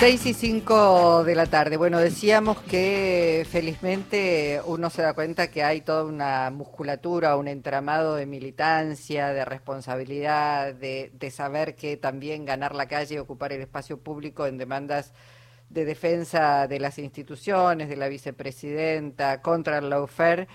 6 y 5 de la tarde. Bueno, decíamos que felizmente uno se da cuenta que hay toda una musculatura, un entramado de militancia, de responsabilidad, de, saber que también ganar la calle y ocupar el espacio público en demandas de defensa de las instituciones, de la vicepresidenta, contra el lawfare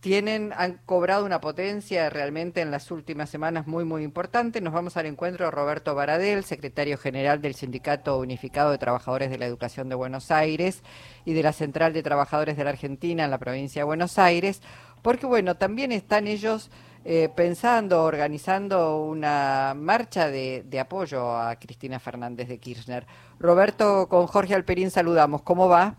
tienen, han cobrado una potencia realmente en las últimas semanas muy, muy importante. Nos vamos al encuentro de Roberto Baradel, secretario general del Sindicato Unificado de Trabajadores de la Educación de Buenos Aires y de la Central de Trabajadores de la Argentina en la provincia de Buenos Aires, porque bueno, también están ellos eh, pensando, organizando una marcha de, de apoyo a Cristina Fernández de Kirchner. Roberto, con Jorge Alperín saludamos. ¿Cómo va?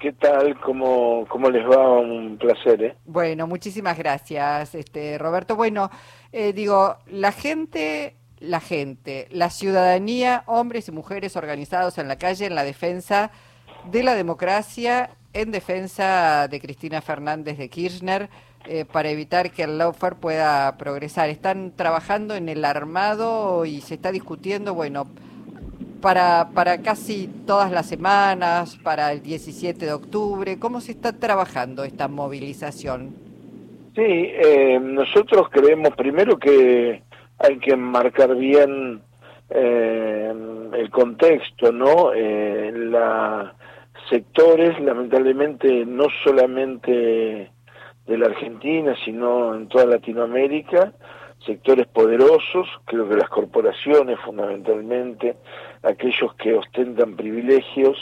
¿Qué tal? ¿Cómo, ¿Cómo les va? Un placer, ¿eh? Bueno, muchísimas gracias, este Roberto. Bueno, eh, digo, la gente, la gente, la ciudadanía, hombres y mujeres organizados en la calle en la defensa de la democracia, en defensa de Cristina Fernández de Kirchner, eh, para evitar que el lawfare pueda progresar. Están trabajando en el armado y se está discutiendo, bueno, para, para casi todas las semanas, para el 17 de octubre? ¿Cómo se está trabajando esta movilización? Sí, eh, nosotros creemos primero que hay que marcar bien eh, el contexto, ¿no? Eh, la sectores, lamentablemente, no solamente de la Argentina, sino en toda Latinoamérica, sectores poderosos, creo que las corporaciones fundamentalmente, aquellos que ostentan privilegios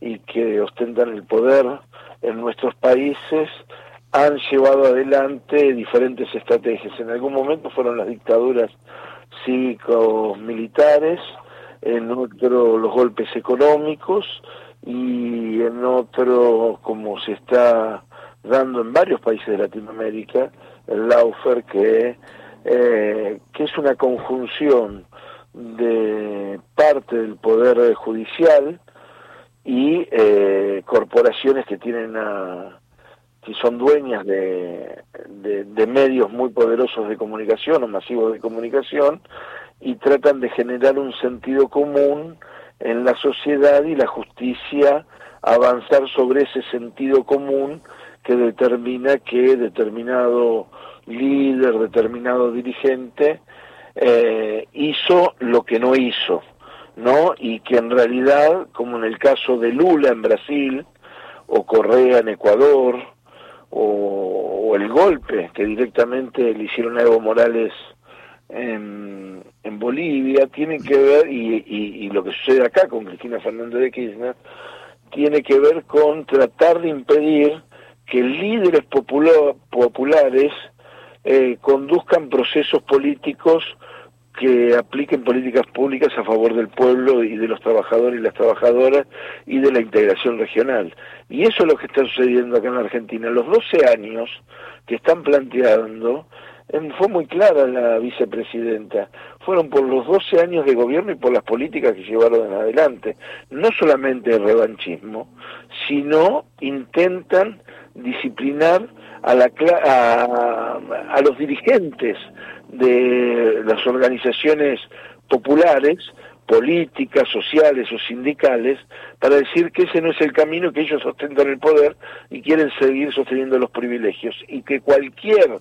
y que ostentan el poder en nuestros países, han llevado adelante diferentes estrategias. En algún momento fueron las dictaduras cívicos militares, en otro los golpes económicos y en otro, como se está dando en varios países de Latinoamérica, el Laufer, que eh, que es una conjunción de parte del poder judicial y eh, corporaciones que tienen a, que son dueñas de, de, medios muy poderosos de comunicación o masivos de comunicación y tratan de generar un sentido común en la sociedad y la justicia avanzar sobre ese sentido común que determina que determinado líder, determinado dirigente, eh, hizo lo que no hizo, ¿no? Y que en realidad, como en el caso de Lula en Brasil, o Correa en Ecuador, o, el golpe que directamente le hicieron a Evo Morales en, en Bolivia, tiene que ver, y, y, lo que sucede acá con Cristina Fernández de Kirchner, tiene que ver con tratar de impedir que líderes populares eh, conduzcan procesos políticos que apliquen políticas públicas a favor del pueblo y de los trabajadores y las trabajadoras y de la integración regional. Y eso es lo que está sucediendo acá en la Argentina. Los 12 años que están planteando, fue muy clara la vicepresidenta, fueron por los 12 años de gobierno y por las políticas que llevaron adelante. No solamente el revanchismo, sino intentan disciplinar a, la, a, a los dirigentes de las organizaciones populares, políticas, sociales o sindicales, para decir que ese no es el camino, que ellos ostentan el poder y quieren seguir sosteniendo los privilegios, y que cualquier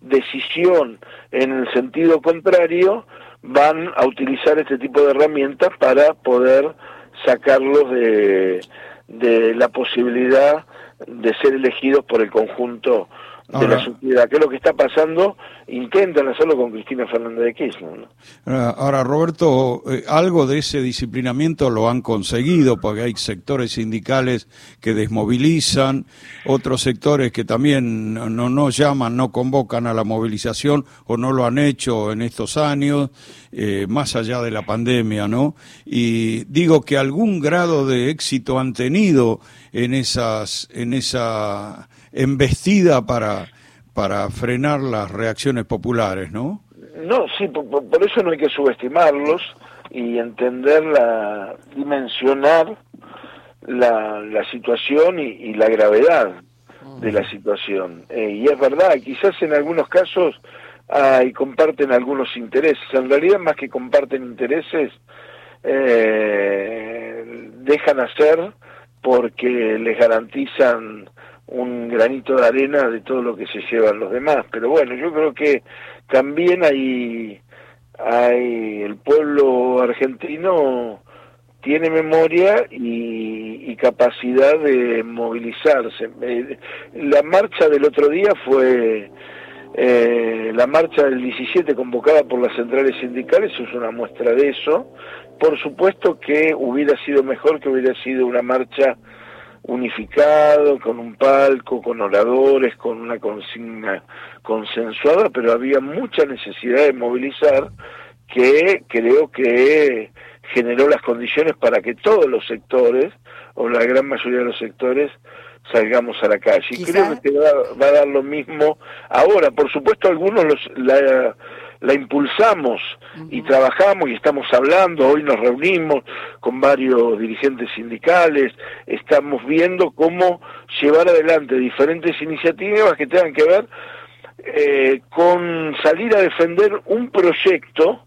decisión en el sentido contrario van a utilizar este tipo de herramientas para poder sacarlos de, de la posibilidad de ser elegidos por el conjunto de la sociedad. ¿Qué es lo que está pasando? Intentan hacerlo con Cristina Fernández de Kirchner. Ahora, Roberto, eh, algo de ese disciplinamiento lo han conseguido, porque hay sectores sindicales que desmovilizan, otros sectores que también no, no llaman, no convocan a la movilización o no lo han hecho en estos años, eh, más allá de la pandemia, ¿no? Y digo que algún grado de éxito han tenido en esas, en esa embestida para, para frenar las reacciones populares, ¿no? No, sí, por, eso no hay que subestimarlos y entender la, dimensionar la, la situación y, la gravedad de la situación. Eh, y es verdad, quizás en algunos casos hay comparten algunos intereses. En realidad, más que comparten intereses, eh, dejan hacer porque les garantizan un granito de arena de todo lo que se llevan los demás. Pero bueno, yo creo que también hay, hay el pueblo argentino tiene memoria y, capacidad de movilizarse. Eh, la marcha del otro día fue eh, la marcha del 17 convocada por las centrales sindicales, es una muestra de eso. Por supuesto que hubiera sido mejor que hubiera sido una marcha unificado, con un palco, con oradores, con una consigna consensuada, pero había mucha necesidad de movilizar que creo que generó las condiciones para que todos los sectores, o la gran mayoría de los sectores, salgamos a la calle. Y creo que va, a dar lo mismo ahora. Por supuesto, algunos los, la, la impulsamos y trabajamos y estamos hablando, hoy nos reunimos con varios dirigentes sindicales, estamos viendo cómo llevar adelante diferentes iniciativas que tengan que ver eh, con salir a defender un proyecto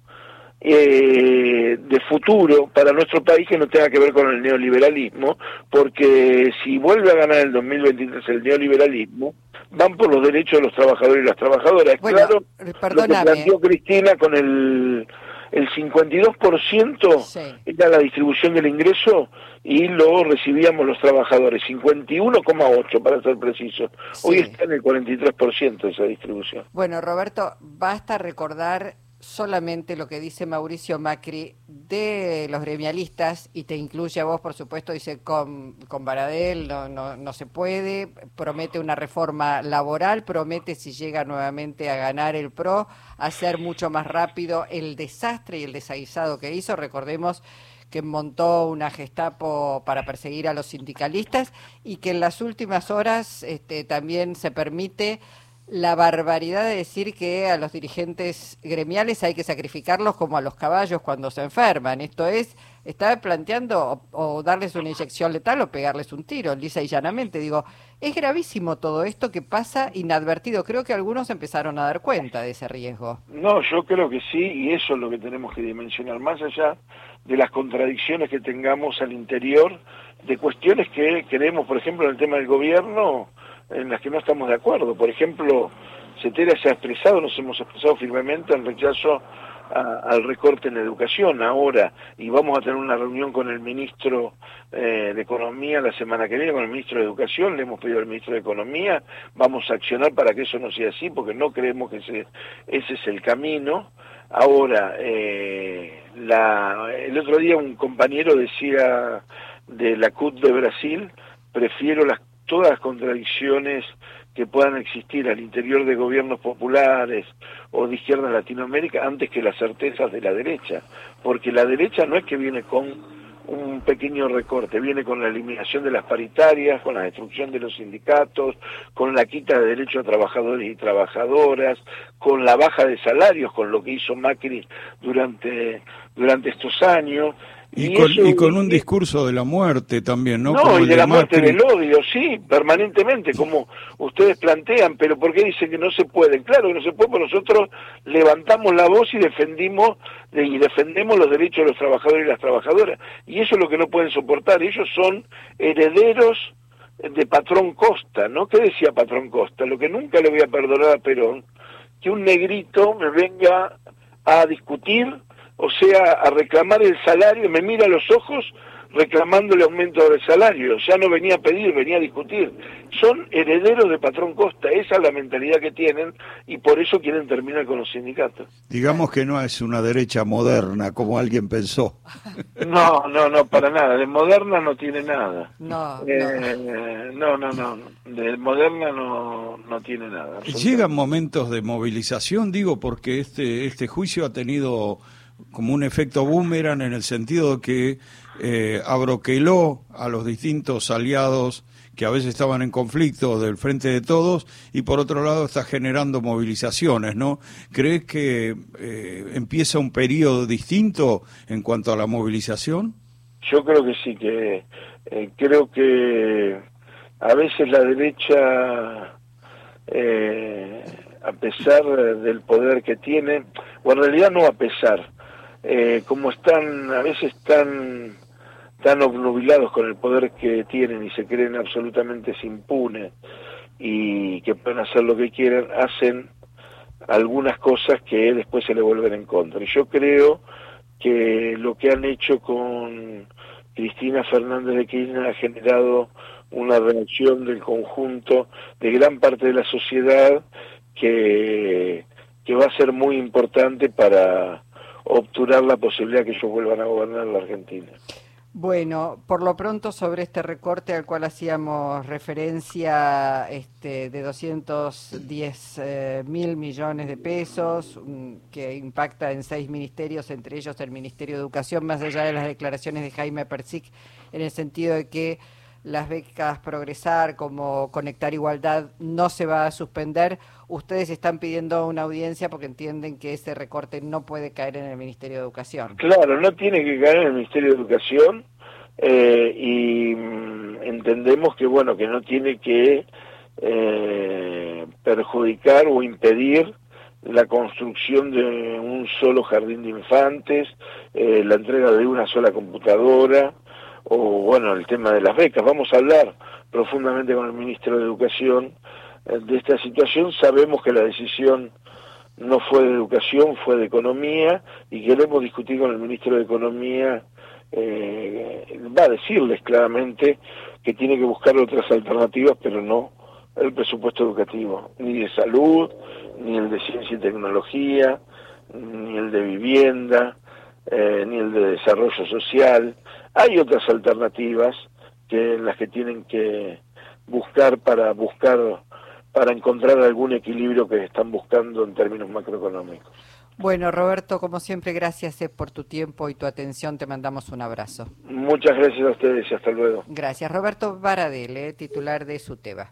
eh, de futuro para nuestro país que no tenga que ver con el neoliberalismo, porque si vuelve a ganar el 2023 el neoliberalismo, van por los derechos de los trabajadores y las trabajadoras. claro, lo que planteó Cristina con el, el 52% era la distribución del ingreso y lo recibíamos los trabajadores, 51,8 para ser preciso. Hoy está en el 43% esa distribución. Bueno, Roberto, basta recordar solamente lo que dice Mauricio Macri de los gremialistas, y te incluye a vos, por supuesto, dice con, con Baradel no, no, no se puede, promete una reforma laboral, promete si llega nuevamente a ganar el PRO, hacer mucho más rápido el desastre y el desaguisado que hizo, recordemos que montó una Gestapo para perseguir a los sindicalistas y que en las últimas horas este, también se permite la barbaridad de decir que a los dirigentes gremiales hay que sacrificarlos como a los caballos cuando se enferman. Esto es, está planteando o, darles una inyección letal o pegarles un tiro, lisa y llanamente. Digo, es gravísimo todo esto que pasa inadvertido. Creo que algunos empezaron a dar cuenta de ese riesgo. No, yo creo que sí, y eso es lo que tenemos que dimensionar, más allá de las contradicciones que tengamos al interior, de cuestiones que queremos, por ejemplo, en el tema del gobierno, en las que no estamos de acuerdo. Por ejemplo, CETERA se ha expresado, nos hemos expresado firmemente en rechazo al recorte en educación ahora y vamos a tener una reunión con el ministro eh, de Economía la semana que viene, con el ministro de Educación, le hemos pedido al ministro de Economía, vamos a accionar para que eso no sea así porque no creemos que ese, ese es el camino. Ahora, eh, la, el otro día un compañero decía de la CUT de Brasil, prefiero las todas las contradicciones que puedan existir al interior de gobiernos populares o de izquierda en Latinoamérica antes que las certezas de la derecha, porque la derecha no es que viene con un pequeño recorte, viene con la eliminación de las paritarias, con la destrucción de los sindicatos, con la quita de derechos a trabajadores y trabajadoras, con la baja de salarios, con lo que hizo Macri durante, durante estos años, y, con, un discurso de la muerte también, ¿no? No, y de, la muerte del odio, sí, permanentemente, como ustedes plantean, pero ¿por qué dicen que no se puede? Claro que no se puede, porque nosotros levantamos la voz y defendimos y defendemos los derechos de los trabajadores y las trabajadoras, y eso es lo que no pueden soportar, ellos son herederos de Patrón Costa, ¿no? ¿Qué decía Patrón Costa? Lo que nunca le voy a perdonar a Perón, que un negrito me venga a discutir o sea, a reclamar el salario, me mira a los ojos reclamando el aumento del salario, ya no venía a pedir, venía a discutir. Son herederos de Patrón Costa, esa es la mentalidad que tienen y por eso quieren terminar con los sindicatos. Digamos que no es una derecha moderna como alguien pensó. No, no, no, para nada, de moderna no tiene nada. No, eh, no, no, no, de moderna no, no tiene nada. Llegan momentos de movilización, digo, porque este, este juicio ha tenido como un efecto boomerang en el sentido de que eh, abroqueló a los distintos aliados que a veces estaban en conflicto del frente de todos y por otro lado está generando movilizaciones, ¿no? ¿Crees que eh, empieza un periodo distinto en cuanto a la movilización? Yo creo que sí, que eh, creo que a veces la derecha, a pesar del poder que tiene, o en realidad no a pesar, eh, como están a veces tan tan obnubilados con el poder que tienen y se creen absolutamente impunes y que pueden hacer lo que quieran, hacen algunas cosas que después se le vuelven en contra. Y yo creo que lo que han hecho con Cristina Fernández de Kirchner ha generado una reacción del conjunto de gran parte de la sociedad que, que va a ser muy importante para obturar la posibilidad que ellos vuelvan a gobernar la Argentina. Bueno, por lo pronto sobre este recorte al cual hacíamos referencia este, de 210 eh, mil millones de pesos, que impacta en seis ministerios, entre ellos el Ministerio de Educación, más allá de las declaraciones de Jaime Persic, en el sentido de que las becas Progresar como Conectar Igualdad no se va a suspender. Ustedes están pidiendo una audiencia porque entienden que ese recorte no puede caer en el Ministerio de Educación. Claro, no tiene que caer en el Ministerio de Educación eh, y mm, entendemos que bueno que no tiene que eh, perjudicar o impedir la construcción de un solo jardín de infantes, eh, la entrega de una sola computadora, o bueno, el tema de las becas. Vamos a hablar profundamente con el ministro de Educación de esta situación. Sabemos que la decisión no fue de Educación, fue de Economía y queremos discutir con el ministro de Economía. Eh, va a decirles claramente que tiene que buscar otras alternativas, pero no el presupuesto educativo, ni de salud, ni el de ciencia y tecnología, ni el de vivienda, eh, ni el de desarrollo social. Hay otras alternativas que las que tienen que buscar para buscar para encontrar algún equilibrio que están buscando en términos macroeconómicos. Bueno, Roberto, como siempre, gracias eh, por tu tiempo y tu atención. Te mandamos un abrazo. Muchas gracias a ustedes y hasta luego. Gracias. Roberto Baradel, eh, titular de SUTEBA.